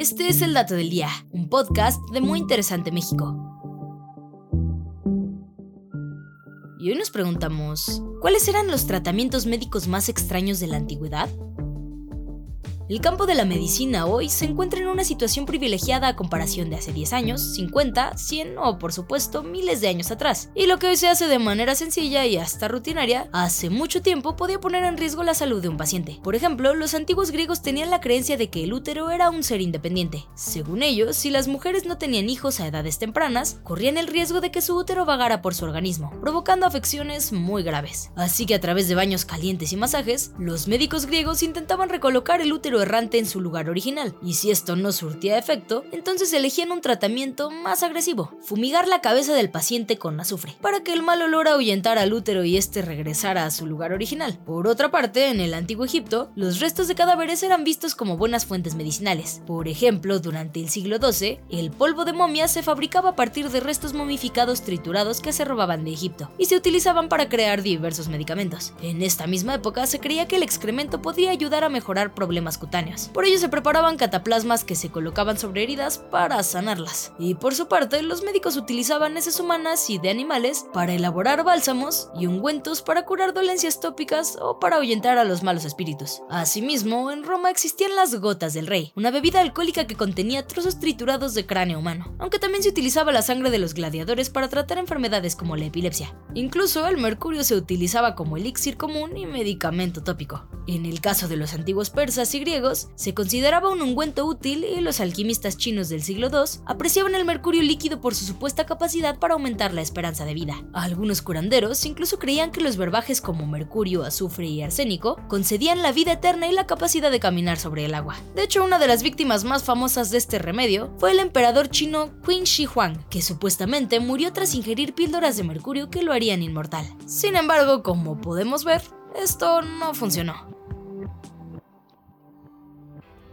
Este es el Dato del Día, un podcast de Muy Interesante México. Y hoy nos preguntamos, ¿cuáles eran los tratamientos médicos más extraños de la antigüedad? El campo de la medicina hoy se encuentra en una situación privilegiada a comparación de hace 10 años, 50, 100 o por supuesto miles de años atrás. Y lo que hoy se hace de manera sencilla y hasta rutinaria, hace mucho tiempo podía poner en riesgo la salud de un paciente. Por ejemplo, los antiguos griegos tenían la creencia de que el útero era un ser independiente. Según ellos, si las mujeres no tenían hijos a edades tempranas, corrían el riesgo de que su útero vagara por su organismo, provocando afecciones muy graves. Así que a través de baños calientes y masajes, los médicos griegos intentaban recolocar el útero errante en su lugar original, y si esto no surtía efecto, entonces elegían un tratamiento más agresivo, fumigar la cabeza del paciente con azufre, para que el mal olor ahuyentara al útero y este regresara a su lugar original. Por otra parte, en el antiguo Egipto, los restos de cadáveres eran vistos como buenas fuentes medicinales. Por ejemplo, durante el siglo XII, el polvo de momia se fabricaba a partir de restos momificados triturados que se robaban de Egipto, y se utilizaban para crear diversos medicamentos. En esta misma época se creía que el excremento podría ayudar a mejorar problemas cutáneos por ello se preparaban cataplasmas que se colocaban sobre heridas para sanarlas. Y por su parte, los médicos utilizaban heces humanas y de animales para elaborar bálsamos y ungüentos para curar dolencias tópicas o para ahuyentar a los malos espíritus. Asimismo, en Roma existían las gotas del rey, una bebida alcohólica que contenía trozos triturados de cráneo humano, aunque también se utilizaba la sangre de los gladiadores para tratar enfermedades como la epilepsia. Incluso el mercurio se utilizaba como elixir común y medicamento tópico. En el caso de los antiguos persas y se consideraba un ungüento útil y los alquimistas chinos del siglo II apreciaban el mercurio líquido por su supuesta capacidad para aumentar la esperanza de vida. Algunos curanderos incluso creían que los verbajes como mercurio, azufre y arsénico concedían la vida eterna y la capacidad de caminar sobre el agua. De hecho, una de las víctimas más famosas de este remedio fue el emperador chino Qin Shi Huang, que supuestamente murió tras ingerir píldoras de mercurio que lo harían inmortal. Sin embargo, como podemos ver, esto no funcionó.